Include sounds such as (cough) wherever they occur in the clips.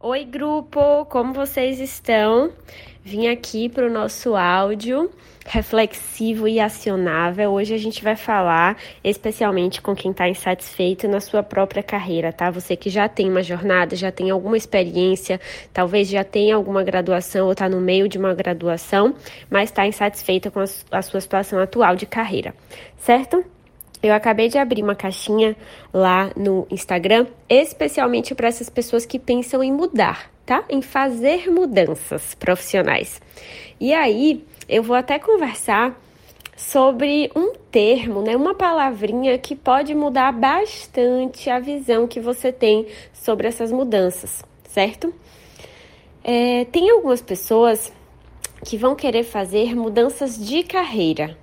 Oi, grupo, como vocês estão? Vim aqui para o nosso áudio reflexivo e acionável. Hoje a gente vai falar especialmente com quem está insatisfeito na sua própria carreira, tá? Você que já tem uma jornada, já tem alguma experiência, talvez já tenha alguma graduação ou está no meio de uma graduação, mas está insatisfeita com a sua situação atual de carreira, certo? Eu acabei de abrir uma caixinha lá no Instagram, especialmente para essas pessoas que pensam em mudar, tá? Em fazer mudanças profissionais. E aí, eu vou até conversar sobre um termo, né, uma palavrinha que pode mudar bastante a visão que você tem sobre essas mudanças, certo? É, tem algumas pessoas que vão querer fazer mudanças de carreira,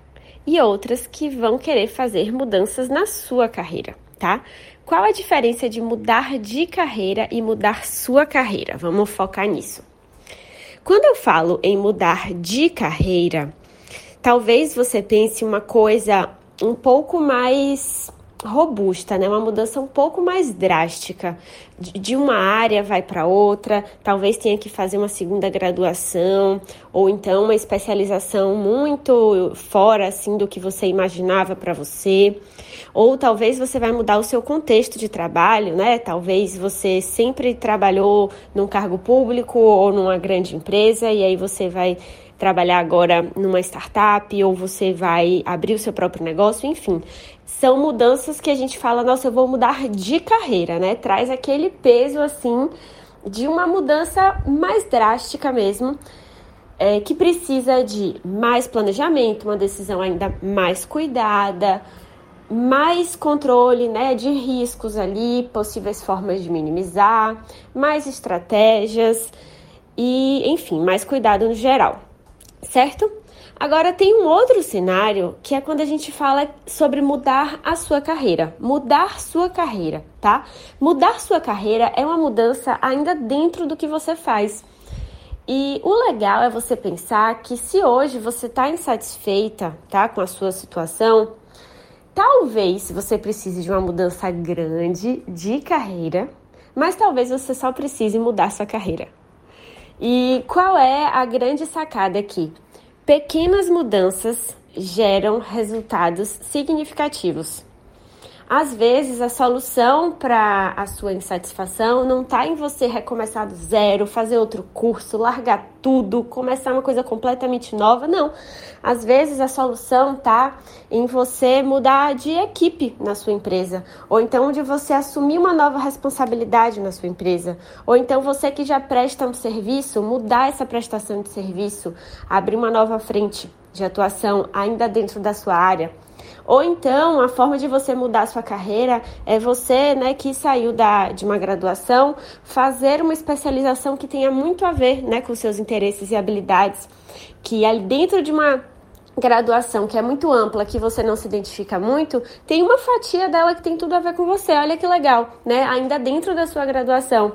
e outras que vão querer fazer mudanças na sua carreira, tá? Qual a diferença de mudar de carreira e mudar sua carreira? Vamos focar nisso. Quando eu falo em mudar de carreira, talvez você pense uma coisa um pouco mais robusta, né? Uma mudança um pouco mais drástica. De uma área vai para outra, talvez tenha que fazer uma segunda graduação ou então uma especialização muito fora assim do que você imaginava para você. Ou talvez você vai mudar o seu contexto de trabalho, né? Talvez você sempre trabalhou num cargo público ou numa grande empresa e aí você vai trabalhar agora numa startup ou você vai abrir o seu próprio negócio, enfim. São mudanças que a gente fala, nossa, eu vou mudar de carreira, né? Traz aquele peso assim de uma mudança mais drástica mesmo. É, que precisa de mais planejamento, uma decisão ainda mais cuidada, mais controle né, de riscos ali, possíveis formas de minimizar, mais estratégias e, enfim, mais cuidado no geral certo? Agora tem um outro cenário que é quando a gente fala sobre mudar a sua carreira, mudar sua carreira, tá? Mudar sua carreira é uma mudança ainda dentro do que você faz. E o legal é você pensar que se hoje você está insatisfeita, tá, com a sua situação, talvez você precise de uma mudança grande de carreira, mas talvez você só precise mudar sua carreira. E qual é a grande sacada aqui? Pequenas mudanças geram resultados significativos. Às vezes, a solução para a sua insatisfação não está em você recomeçar do zero, fazer outro curso, largar tudo, começar uma coisa completamente nova. Não. Às vezes, a solução está em você mudar de equipe na sua empresa, ou então de você assumir uma nova responsabilidade na sua empresa, ou então você que já presta um serviço, mudar essa prestação de serviço, abrir uma nova frente de atuação ainda dentro da sua área. Ou então, a forma de você mudar a sua carreira é você, né, que saiu da, de uma graduação, fazer uma especialização que tenha muito a ver, né, com seus interesses e habilidades, que ali dentro de uma graduação que é muito ampla, que você não se identifica muito, tem uma fatia dela que tem tudo a ver com você. Olha que legal, né? Ainda dentro da sua graduação.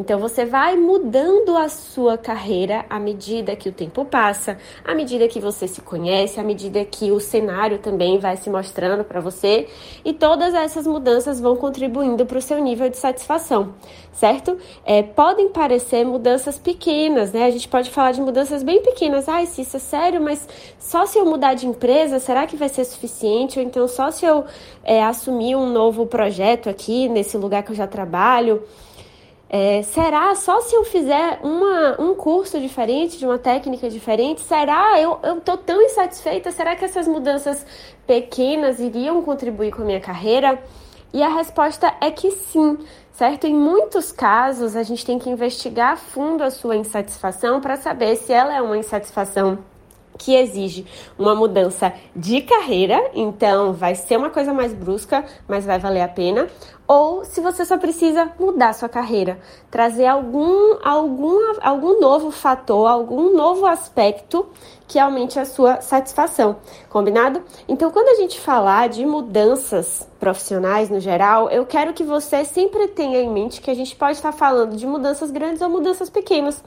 Então você vai mudando a sua carreira à medida que o tempo passa, à medida que você se conhece, à medida que o cenário também vai se mostrando para você, e todas essas mudanças vão contribuindo para o seu nível de satisfação, certo? É, podem parecer mudanças pequenas, né? A gente pode falar de mudanças bem pequenas. Ah, se isso é sério, mas só se eu mudar de empresa, será que vai ser suficiente? Ou então só se eu é, assumir um novo projeto aqui nesse lugar que eu já trabalho? É, será só se eu fizer uma, um curso diferente, de uma técnica diferente? Será? Eu estou tão insatisfeita? Será que essas mudanças pequenas iriam contribuir com a minha carreira? E a resposta é que sim, certo? Em muitos casos, a gente tem que investigar a fundo a sua insatisfação para saber se ela é uma insatisfação que exige uma mudança de carreira, então vai ser uma coisa mais brusca, mas vai valer a pena, ou se você só precisa mudar sua carreira, trazer algum algum algum novo fator, algum novo aspecto que aumente a sua satisfação, combinado? Então, quando a gente falar de mudanças profissionais no geral, eu quero que você sempre tenha em mente que a gente pode estar falando de mudanças grandes ou mudanças pequenas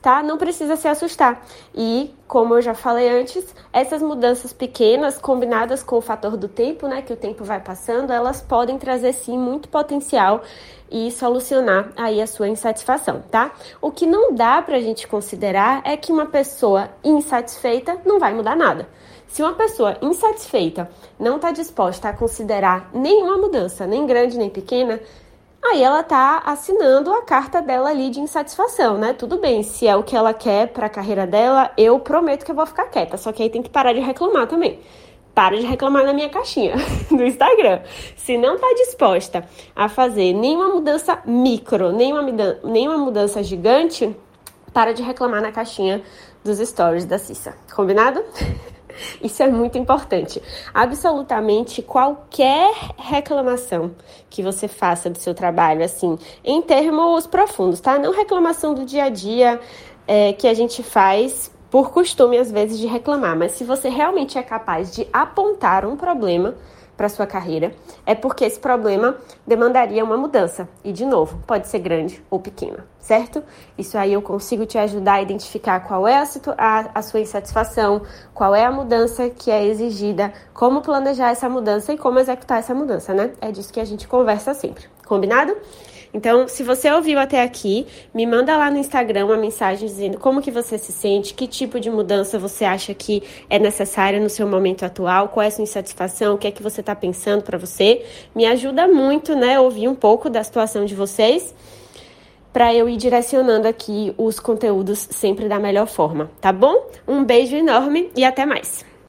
tá? Não precisa se assustar. E, como eu já falei antes, essas mudanças pequenas, combinadas com o fator do tempo, né, que o tempo vai passando, elas podem trazer sim muito potencial e solucionar aí a sua insatisfação, tá? O que não dá pra gente considerar é que uma pessoa insatisfeita não vai mudar nada. Se uma pessoa insatisfeita não está disposta a considerar nenhuma mudança, nem grande nem pequena, aí ela está assinando a carta dela ali de insatisfação, né? Tudo bem, se é o que ela quer para a carreira dela, eu prometo que eu vou ficar quieta, só que aí tem que parar de reclamar também. Para de reclamar na minha caixinha (laughs) do Instagram. Se não está disposta a fazer nenhuma mudança micro, nenhuma, nenhuma mudança gigante, para de reclamar na caixinha dos stories da Cissa. Combinado? (laughs) (laughs) Isso é muito importante. Absolutamente qualquer reclamação que você faça do seu trabalho, assim, em termos profundos, tá? Não reclamação do dia a dia é, que a gente faz por costume, às vezes, de reclamar, mas se você realmente é capaz de apontar um problema para sua carreira, é porque esse problema demandaria uma mudança. E de novo, pode ser grande ou pequena, certo? Isso aí eu consigo te ajudar a identificar qual é a, a, a sua insatisfação, qual é a mudança que é exigida, como planejar essa mudança e como executar essa mudança, né? É disso que a gente conversa sempre. Combinado? Então, se você ouviu até aqui, me manda lá no Instagram uma mensagem dizendo como que você se sente, que tipo de mudança você acha que é necessária no seu momento atual, qual é a sua insatisfação, o que é que você está pensando para você. Me ajuda muito, né, ouvir um pouco da situação de vocês para eu ir direcionando aqui os conteúdos sempre da melhor forma, tá bom? Um beijo enorme e até mais.